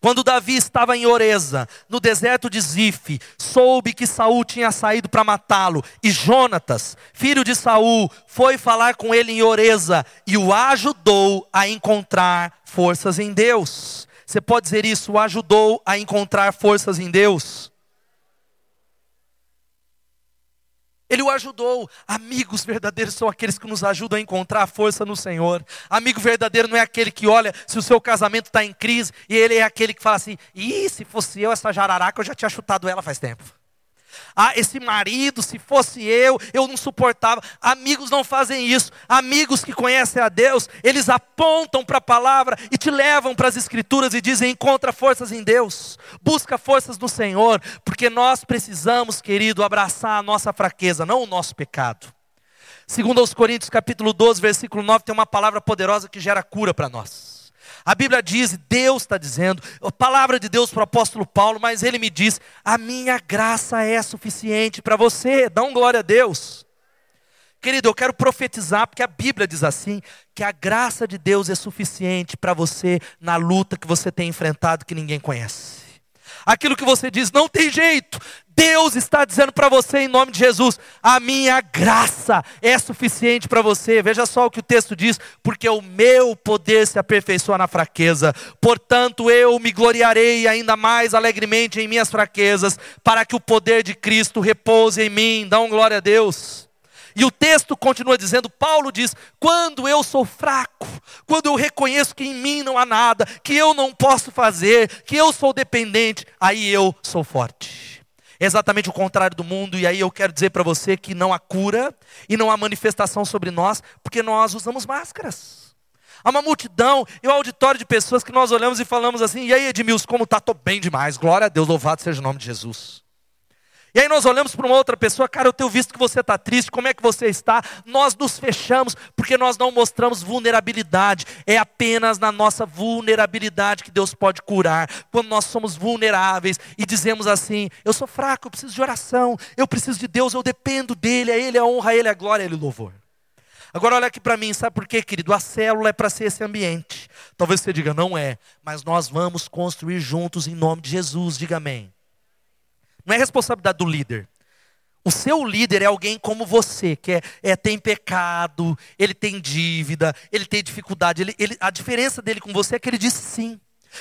Quando Davi estava em Oreza, no deserto de Zif, soube que Saul tinha saído para matá-lo, e Jonatas, filho de Saul, foi falar com ele em Oreza e o ajudou a encontrar forças em Deus. Você pode dizer isso, o ajudou a encontrar forças em Deus? Ele o ajudou. Amigos verdadeiros são aqueles que nos ajudam a encontrar a força no Senhor. Amigo verdadeiro não é aquele que olha se o seu casamento está em crise e ele é aquele que fala assim: ih, se fosse eu, essa jararaca, eu já tinha chutado ela faz tempo. Ah, esse marido, se fosse eu, eu não suportava. Amigos não fazem isso. Amigos que conhecem a Deus, eles apontam para a palavra e te levam para as escrituras e dizem: encontra forças em Deus, busca forças no Senhor, porque nós precisamos, querido, abraçar a nossa fraqueza, não o nosso pecado. Segundo aos Coríntios, capítulo 12, versículo 9, tem uma palavra poderosa que gera cura para nós. A Bíblia diz, Deus está dizendo, a palavra de Deus para o apóstolo Paulo, mas ele me diz: a minha graça é suficiente para você, dá um glória a Deus. Querido, eu quero profetizar, porque a Bíblia diz assim: que a graça de Deus é suficiente para você na luta que você tem enfrentado que ninguém conhece. Aquilo que você diz, não tem jeito, Deus está dizendo para você em nome de Jesus: a minha graça é suficiente para você. Veja só o que o texto diz: porque o meu poder se aperfeiçoa na fraqueza. Portanto, eu me gloriarei ainda mais alegremente em minhas fraquezas, para que o poder de Cristo repouse em mim. Dá um glória a Deus. E o texto continua dizendo: Paulo diz: quando eu sou fraco, quando eu reconheço que em mim não há nada, que eu não posso fazer, que eu sou dependente, aí eu sou forte. Exatamente o contrário do mundo, e aí eu quero dizer para você que não há cura e não há manifestação sobre nós, porque nós usamos máscaras. Há uma multidão e um auditório de pessoas que nós olhamos e falamos assim: e aí, Edmilson, como está? Estou bem demais, glória a Deus, louvado seja o nome de Jesus. E aí nós olhamos para uma outra pessoa, cara, eu tenho visto que você está triste, como é que você está? Nós nos fechamos porque nós não mostramos vulnerabilidade. É apenas na nossa vulnerabilidade que Deus pode curar. Quando nós somos vulneráveis e dizemos assim: eu sou fraco, eu preciso de oração, eu preciso de Deus, eu dependo dEle, a Ele a honra, a Ele a glória, a Ele o louvor. Agora olha aqui para mim, sabe por quê, querido? A célula é para ser esse ambiente. Talvez você diga, não é, mas nós vamos construir juntos em nome de Jesus, diga amém. Não é responsabilidade do líder. O seu líder é alguém como você, que é, é, tem pecado, ele tem dívida, ele tem dificuldade. Ele, ele, a diferença dele com você é que ele disse sim.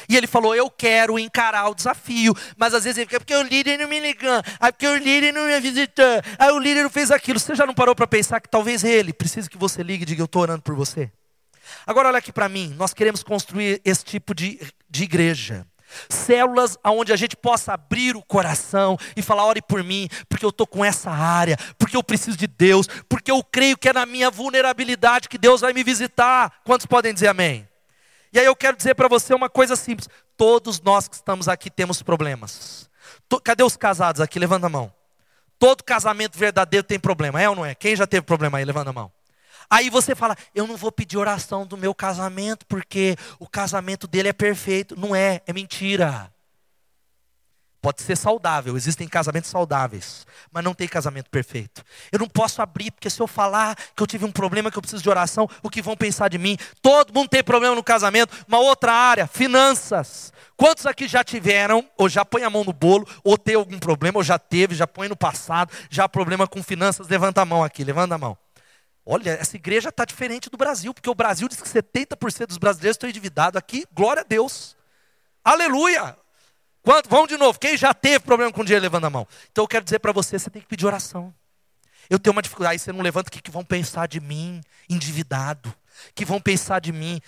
E ele falou: Eu quero encarar o desafio. Mas às vezes ele fica, porque o líder não me ligou, aí porque o líder não me visitou, aí o líder não fez aquilo. Você já não parou para pensar que talvez ele precise que você ligue e diga: Eu estou orando por você? Agora olha aqui para mim, nós queremos construir esse tipo de, de igreja. Células onde a gente possa abrir o coração e falar: ore por mim, porque eu estou com essa área, porque eu preciso de Deus, porque eu creio que é na minha vulnerabilidade que Deus vai me visitar. Quantos podem dizer amém? E aí eu quero dizer para você uma coisa simples: todos nós que estamos aqui temos problemas. Cadê os casados aqui? Levanta a mão. Todo casamento verdadeiro tem problema, é ou não é? Quem já teve problema aí? Levanta a mão. Aí você fala, eu não vou pedir oração do meu casamento, porque o casamento dele é perfeito. Não é, é mentira. Pode ser saudável, existem casamentos saudáveis, mas não tem casamento perfeito. Eu não posso abrir, porque se eu falar que eu tive um problema, que eu preciso de oração, o que vão pensar de mim? Todo mundo tem problema no casamento. Uma outra área, finanças. Quantos aqui já tiveram, ou já põe a mão no bolo, ou tem algum problema, ou já teve, já põe no passado, já problema com finanças? Levanta a mão aqui, levanta a mão. Olha, essa igreja está diferente do Brasil, porque o Brasil diz que 70% dos brasileiros estão endividados. Aqui, glória a Deus. Aleluia! Quanto? Vamos de novo. Quem já teve problema com dinheiro, levando a mão. Então eu quero dizer para você, você tem que pedir oração. Eu tenho uma dificuldade, aí você não levanta, o que, que vão pensar de mim, endividado? que vão pensar de mim?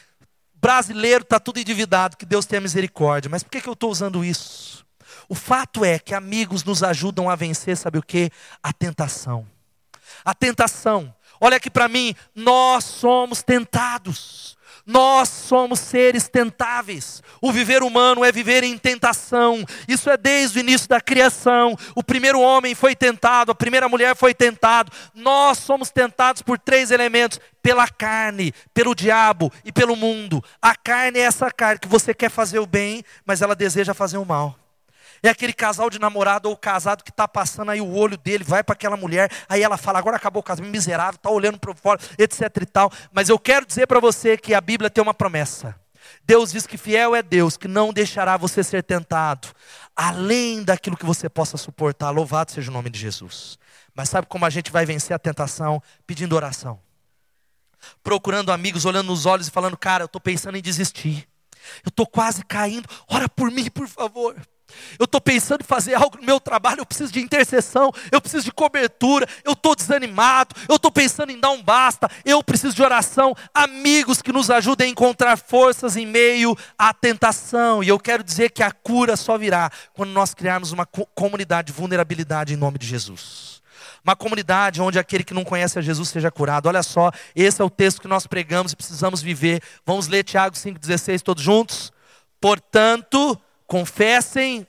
Brasileiro está tudo endividado, que Deus tenha misericórdia. Mas por que, que eu estou usando isso? O fato é que amigos nos ajudam a vencer, sabe o que? A tentação. A tentação Olha aqui para mim, nós somos tentados. Nós somos seres tentáveis. O viver humano é viver em tentação. Isso é desde o início da criação. O primeiro homem foi tentado, a primeira mulher foi tentada. Nós somos tentados por três elementos: pela carne, pelo diabo e pelo mundo. A carne é essa carne que você quer fazer o bem, mas ela deseja fazer o mal. É aquele casal de namorado ou casado que está passando aí o olho dele, vai para aquela mulher, aí ela fala, agora acabou o casamento, miserável, está olhando para fora, etc e tal. Mas eu quero dizer para você que a Bíblia tem uma promessa. Deus diz que fiel é Deus, que não deixará você ser tentado, além daquilo que você possa suportar. Louvado seja o nome de Jesus. Mas sabe como a gente vai vencer a tentação? Pedindo oração. Procurando amigos, olhando nos olhos e falando, cara, eu estou pensando em desistir. Eu estou quase caindo. Ora por mim, por favor. Eu estou pensando em fazer algo no meu trabalho, eu preciso de intercessão, eu preciso de cobertura, eu estou desanimado, eu estou pensando em dar um basta, eu preciso de oração, amigos que nos ajudem a encontrar forças em meio à tentação. E eu quero dizer que a cura só virá quando nós criarmos uma comunidade de vulnerabilidade em nome de Jesus. Uma comunidade onde aquele que não conhece a Jesus seja curado. Olha só, esse é o texto que nós pregamos e precisamos viver. Vamos ler Tiago 5,16 todos juntos? Portanto, confessem.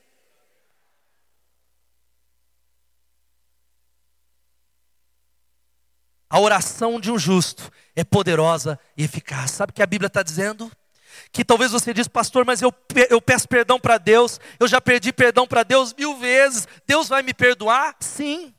A oração de um justo é poderosa e eficaz. Sabe o que a Bíblia está dizendo? Que talvez você diz, pastor, mas eu, eu peço perdão para Deus, eu já perdi perdão para Deus mil vezes, Deus vai me perdoar? Sim.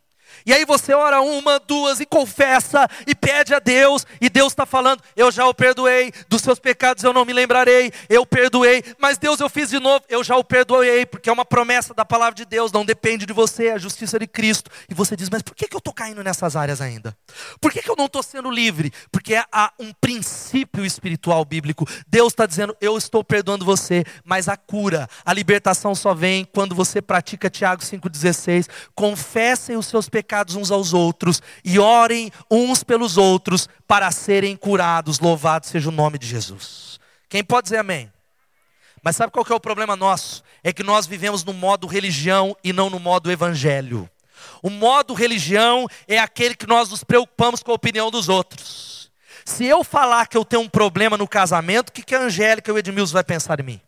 E aí você ora uma, duas e confessa e pede a Deus, e Deus está falando: Eu já o perdoei, dos seus pecados eu não me lembrarei, eu perdoei, mas Deus eu fiz de novo, eu já o perdoei, porque é uma promessa da palavra de Deus, não depende de você, é a justiça de Cristo. E você diz: Mas por que, que eu estou caindo nessas áreas ainda? Por que, que eu não estou sendo livre? Porque há um princípio espiritual bíblico. Deus está dizendo: Eu estou perdoando você, mas a cura, a libertação só vem quando você pratica Tiago 5,16. Confessem os seus pecados uns aos outros e orem uns pelos outros para serem curados. Louvado seja o nome de Jesus. Quem pode dizer amém? Mas sabe qual que é o problema nosso? É que nós vivemos no modo religião e não no modo evangelho. O modo religião é aquele que nós nos preocupamos com a opinião dos outros. Se eu falar que eu tenho um problema no casamento, o que, que a Angélica e o Edmilson vai pensar em mim?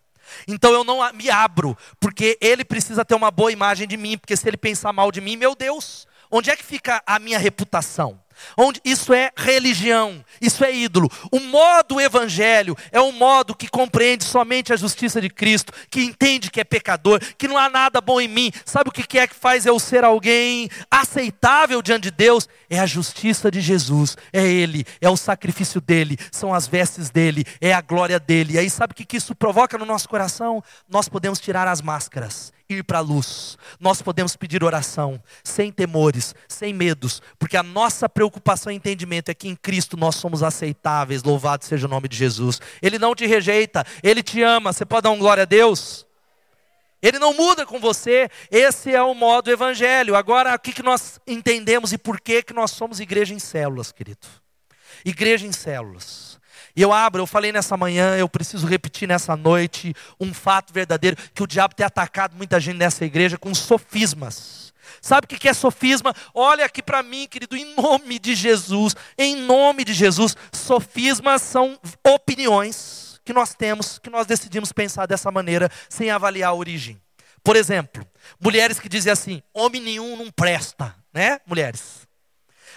Então eu não me abro, porque ele precisa ter uma boa imagem de mim, porque se ele pensar mal de mim, meu Deus, onde é que fica a minha reputação? onde isso é religião, isso é ídolo. O modo evangelho é um modo que compreende somente a justiça de Cristo, que entende que é pecador, que não há nada bom em mim. Sabe o que é que faz eu ser alguém aceitável diante de Deus? É a justiça de Jesus, é Ele, é o sacrifício dele, são as vestes dele, é a glória dele. E aí sabe o que isso provoca no nosso coração? Nós podemos tirar as máscaras ir para a luz. Nós podemos pedir oração, sem temores, sem medos, porque a nossa preocupação e entendimento é que em Cristo nós somos aceitáveis. Louvado seja o nome de Jesus. Ele não te rejeita, ele te ama. Você pode dar um glória a Deus? Ele não muda com você, esse é o modo evangelho. Agora, o que, que nós entendemos e por que, que nós somos igreja em células, querido? Igreja em células. E eu abro, eu falei nessa manhã, eu preciso repetir nessa noite um fato verdadeiro: que o diabo tem atacado muita gente nessa igreja com sofismas. Sabe o que é sofisma? Olha aqui para mim, querido, em nome de Jesus, em nome de Jesus, sofismas são opiniões que nós temos, que nós decidimos pensar dessa maneira, sem avaliar a origem. Por exemplo, mulheres que dizem assim: homem nenhum não presta, né, mulheres?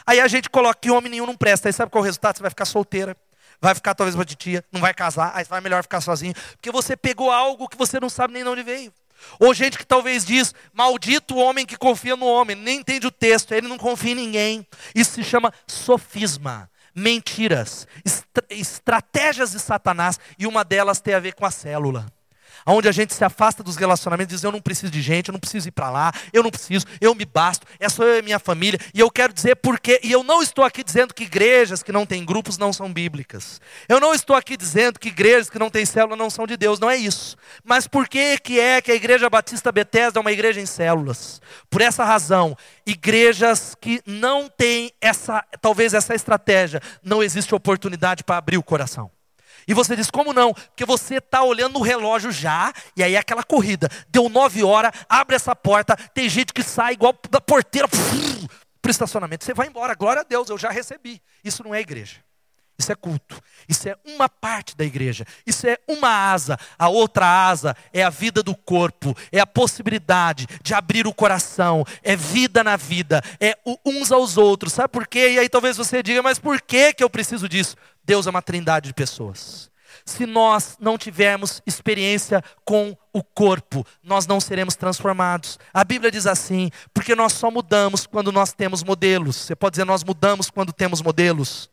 Aí a gente coloca que homem nenhum não presta, aí sabe qual é o resultado? Você vai ficar solteira vai ficar talvez uma titia, não vai casar, aí vai melhor ficar sozinho, porque você pegou algo que você não sabe nem de onde veio. Ou gente que talvez diz, maldito o homem que confia no homem, nem entende o texto, ele não confia em ninguém. Isso se chama sofisma, mentiras, estra estratégias de Satanás, e uma delas tem a ver com a célula onde a gente se afasta dos relacionamentos, diz: Eu não preciso de gente, eu não preciso ir para lá, eu não preciso, eu me basto, é só eu e minha família. E eu quero dizer porque, e eu não estou aqui dizendo que igrejas que não têm grupos não são bíblicas. Eu não estou aqui dizendo que igrejas que não têm célula não são de Deus, não é isso. Mas por que, que é que a Igreja Batista Bethesda é uma igreja em células? Por essa razão, igrejas que não têm essa, talvez essa estratégia, não existe oportunidade para abrir o coração. E você diz, como não? Porque você está olhando no relógio já, e aí é aquela corrida. Deu nove horas, abre essa porta, tem gente que sai igual da porteira para o estacionamento. Você vai embora, glória a Deus, eu já recebi. Isso não é igreja. Isso é culto. Isso é uma parte da igreja. Isso é uma asa. A outra asa é a vida do corpo. É a possibilidade de abrir o coração. É vida na vida. É uns aos outros. Sabe por quê? E aí talvez você diga, mas por que, que eu preciso disso? Deus é uma trindade de pessoas. Se nós não tivermos experiência com o corpo, nós não seremos transformados. A Bíblia diz assim, porque nós só mudamos quando nós temos modelos. Você pode dizer, nós mudamos quando temos modelos.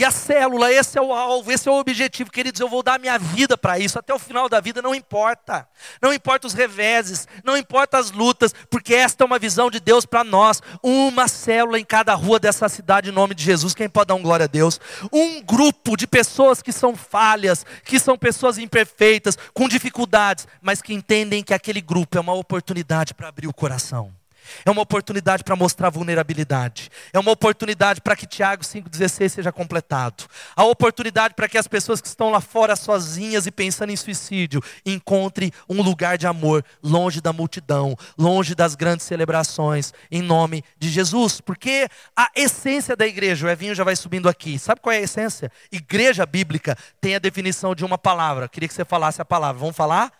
E a célula, esse é o alvo, esse é o objetivo, queridos. Eu vou dar minha vida para isso, até o final da vida, não importa. Não importa os reveses, não importa as lutas, porque esta é uma visão de Deus para nós. Uma célula em cada rua dessa cidade, em nome de Jesus. Quem pode dar um glória a Deus? Um grupo de pessoas que são falhas, que são pessoas imperfeitas, com dificuldades, mas que entendem que aquele grupo é uma oportunidade para abrir o coração. É uma oportunidade para mostrar vulnerabilidade. É uma oportunidade para que Tiago 5,16 seja completado. A oportunidade para que as pessoas que estão lá fora sozinhas e pensando em suicídio encontrem um lugar de amor, longe da multidão, longe das grandes celebrações, em nome de Jesus. Porque a essência da igreja, o Evinho já vai subindo aqui. Sabe qual é a essência? Igreja bíblica tem a definição de uma palavra. Queria que você falasse a palavra. Vamos falar?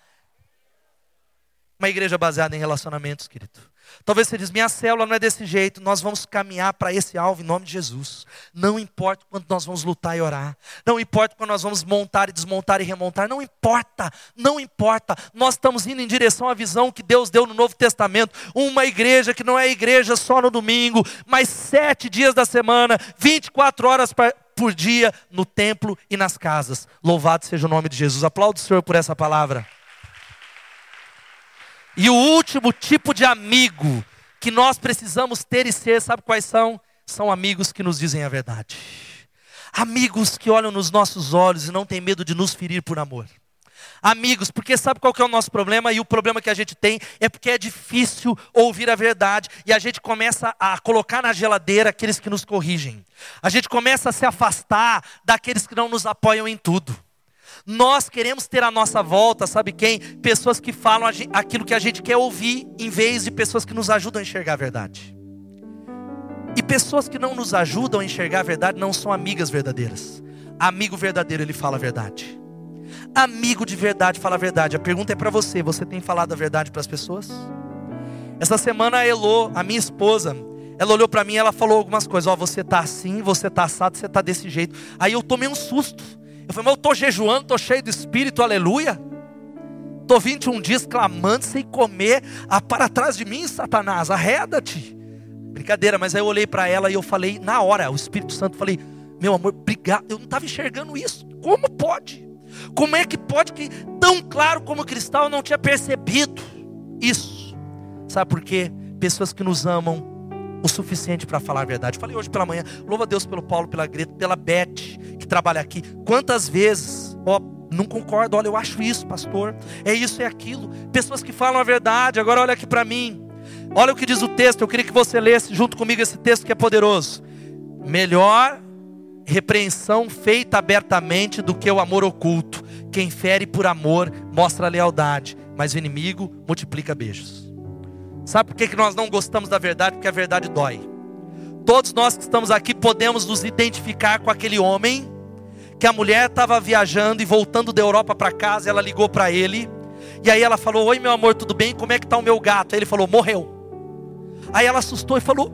Uma igreja baseada em relacionamentos, querido. Talvez você diz, minha célula não é desse jeito, nós vamos caminhar para esse alvo em nome de Jesus. Não importa quando nós vamos lutar e orar. Não importa quando nós vamos montar e desmontar e remontar. Não importa, não importa. Nós estamos indo em direção à visão que Deus deu no Novo Testamento. Uma igreja que não é igreja só no domingo, mas sete dias da semana, 24 horas por dia no templo e nas casas. Louvado seja o nome de Jesus. Aplaudo o Senhor por essa palavra. E o último tipo de amigo que nós precisamos ter e ser, sabe quais são? São amigos que nos dizem a verdade. Amigos que olham nos nossos olhos e não têm medo de nos ferir por amor. Amigos, porque sabe qual que é o nosso problema? E o problema que a gente tem é porque é difícil ouvir a verdade e a gente começa a colocar na geladeira aqueles que nos corrigem. A gente começa a se afastar daqueles que não nos apoiam em tudo. Nós queremos ter à nossa volta, sabe quem? Pessoas que falam aquilo que a gente quer ouvir, em vez de pessoas que nos ajudam a enxergar a verdade. E pessoas que não nos ajudam a enxergar a verdade não são amigas verdadeiras. Amigo verdadeiro, ele fala a verdade. Amigo de verdade fala a verdade. A pergunta é para você: você tem falado a verdade para as pessoas? Essa semana a Elo, a minha esposa, ela olhou para mim e ela falou algumas coisas. Ó, oh, você tá assim, você tá assado, você tá desse jeito. Aí eu tomei um susto. Eu falei, mas eu tô jejuando, tô cheio do espírito, aleluia. Tô 21 dias clamando sem comer. Ah, para trás de mim, Satanás, arreda-te. Brincadeira, mas aí eu olhei para ela e eu falei, na hora, o Espírito Santo, falei, meu amor, obrigado. Eu não estava enxergando isso. Como pode? Como é que pode que tão claro como cristal eu não tinha percebido isso? Sabe por quê? Pessoas que nos amam o suficiente para falar a verdade. Falei hoje pela manhã, louva a Deus pelo Paulo, pela Greta, pela Beth, que trabalha aqui. Quantas vezes, ó, não concordo, olha, eu acho isso, pastor. É isso, é aquilo. Pessoas que falam a verdade. Agora olha aqui para mim. Olha o que diz o texto. Eu queria que você lesse junto comigo esse texto que é poderoso. Melhor repreensão feita abertamente do que o amor oculto. Quem fere por amor mostra lealdade, mas o inimigo multiplica beijos. Sabe por que, nós não gostamos da verdade? Porque a verdade dói. Todos nós que estamos aqui podemos nos identificar com aquele homem que a mulher estava viajando e voltando da Europa para casa, ela ligou para ele, e aí ela falou: Oi, meu amor, tudo bem? Como é que está o meu gato? Aí ele falou: Morreu. Aí ela assustou e falou: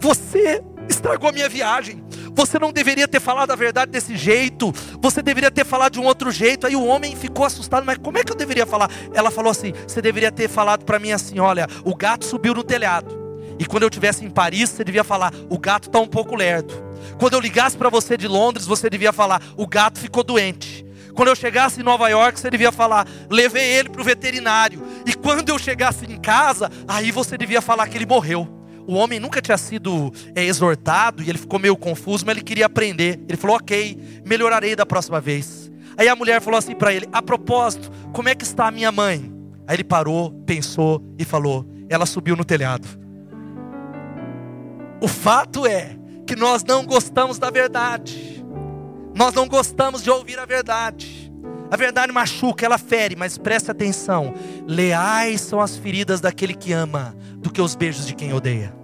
Você estragou a minha viagem. Você não deveria ter falado a verdade desse jeito. Você deveria ter falado de um outro jeito. Aí o homem ficou assustado, mas como é que eu deveria falar? Ela falou assim: Você deveria ter falado para mim assim: Olha, o gato subiu no telhado. E quando eu estivesse em Paris, você devia falar: O gato está um pouco lerdo. Quando eu ligasse para você de Londres, você devia falar: O gato ficou doente. Quando eu chegasse em Nova York, você devia falar: levei ele para o veterinário. E quando eu chegasse em casa, aí você devia falar que ele morreu o homem nunca tinha sido é, exortado e ele ficou meio confuso, mas ele queria aprender. Ele falou: Ok, melhorarei da próxima vez. Aí a mulher falou assim para ele: A propósito, como é que está a minha mãe? Aí ele parou, pensou e falou: Ela subiu no telhado. O fato é que nós não gostamos da verdade, nós não gostamos de ouvir a verdade. A verdade machuca, ela fere, mas preste atenção: leais são as feridas daquele que ama, do que os beijos de quem odeia.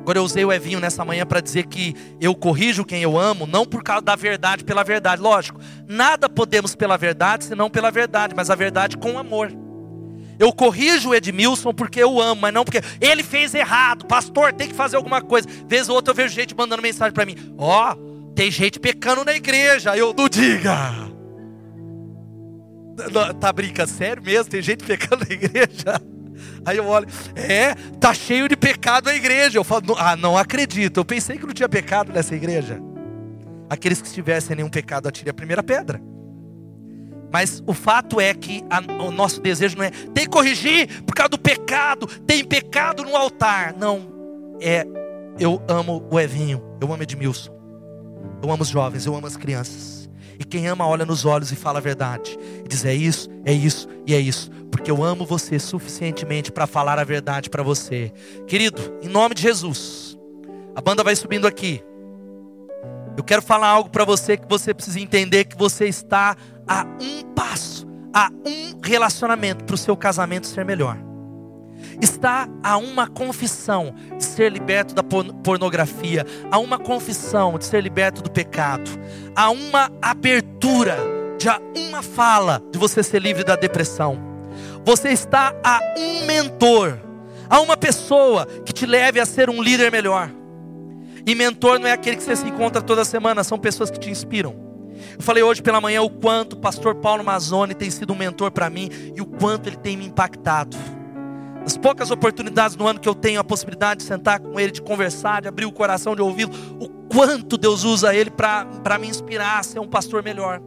Agora eu usei o Evinho nessa manhã para dizer que eu corrijo quem eu amo, não por causa da verdade, pela verdade. Lógico, nada podemos pela verdade, senão pela verdade, mas a verdade com amor. Eu corrijo o Edmilson porque eu amo, mas não porque ele fez errado. Pastor, tem que fazer alguma coisa. Vez ou outra eu vejo gente mandando mensagem para mim: Ó, oh, tem gente pecando na igreja. Eu não diga. Tá brincando sério mesmo? Tem gente pecando na igreja? Aí eu olho, é, tá cheio de pecado a igreja. Eu falo, ah, não acredito. Eu pensei que não tinha pecado nessa igreja. Aqueles que tivessem nenhum pecado, atire a primeira pedra. Mas o fato é que a, o nosso desejo não é tem que corrigir por causa do pecado, tem pecado no altar. Não, é eu amo o Evinho, eu amo Edmilson, eu amo os jovens, eu amo as crianças. E quem ama olha nos olhos e fala a verdade. E diz: é isso, é isso e é isso. Porque eu amo você suficientemente para falar a verdade para você. Querido, em nome de Jesus, a banda vai subindo aqui. Eu quero falar algo para você que você precisa entender que você está a um passo, a um relacionamento para o seu casamento ser melhor está a uma confissão de ser liberto da pornografia, a uma confissão de ser liberto do pecado, a uma abertura de uma fala de você ser livre da depressão. Você está a um mentor, a uma pessoa que te leve a ser um líder melhor. E mentor não é aquele que você se encontra toda semana, são pessoas que te inspiram. Eu falei hoje pela manhã o quanto o pastor Paulo Mazzoni tem sido um mentor para mim e o quanto ele tem me impactado. As poucas oportunidades no ano que eu tenho a possibilidade de sentar com ele, de conversar, de abrir o coração, de ouvi-lo, o quanto Deus usa ele para me inspirar a ser um pastor melhor.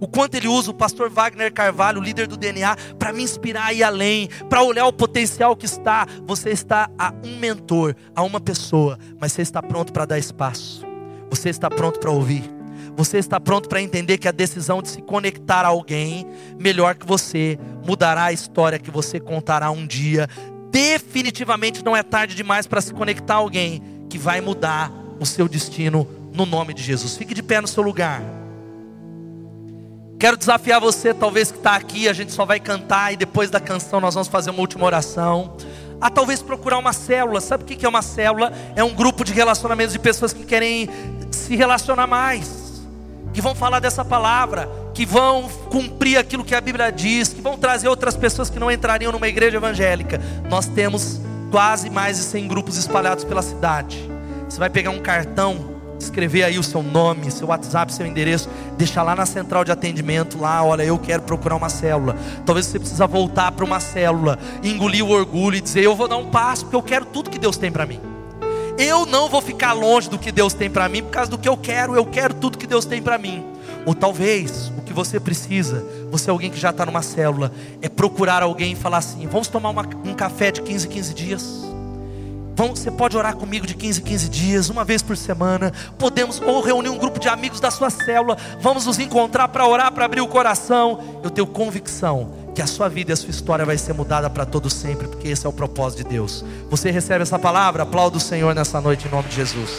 O quanto ele usa o pastor Wagner Carvalho, líder do DNA, para me inspirar a ir além, para olhar o potencial que está. Você está a um mentor, a uma pessoa, mas você está pronto para dar espaço. Você está pronto para ouvir. Você está pronto para entender que a decisão de se conectar a alguém melhor que você mudará a história que você contará um dia. Definitivamente não é tarde demais para se conectar a alguém que vai mudar o seu destino no nome de Jesus. Fique de pé no seu lugar. Quero desafiar você, talvez que está aqui, a gente só vai cantar e depois da canção nós vamos fazer uma última oração. A talvez procurar uma célula. Sabe o que é uma célula? É um grupo de relacionamentos de pessoas que querem se relacionar mais que vão falar dessa palavra, que vão cumprir aquilo que a Bíblia diz, que vão trazer outras pessoas que não entrariam numa igreja evangélica. Nós temos quase mais de 100 grupos espalhados pela cidade. Você vai pegar um cartão, escrever aí o seu nome, seu WhatsApp, seu endereço, deixar lá na central de atendimento, lá, olha, eu quero procurar uma célula. Talvez você precisa voltar para uma célula, engolir o orgulho e dizer, eu vou dar um passo, porque eu quero tudo que Deus tem para mim. Eu não vou ficar longe do que Deus tem para mim por causa do que eu quero, eu quero tudo que Deus tem para mim. Ou talvez o que você precisa, você é alguém que já está numa célula, é procurar alguém e falar assim: vamos tomar uma, um café de 15, 15 dias. Vamos, você pode orar comigo de 15 15 dias, uma vez por semana. Podemos ou reunir um grupo de amigos da sua célula. Vamos nos encontrar para orar, para abrir o coração. Eu tenho convicção que a sua vida e a sua história vai ser mudada para todo sempre, porque esse é o propósito de Deus. Você recebe essa palavra? Aplauda o Senhor nessa noite em nome de Jesus.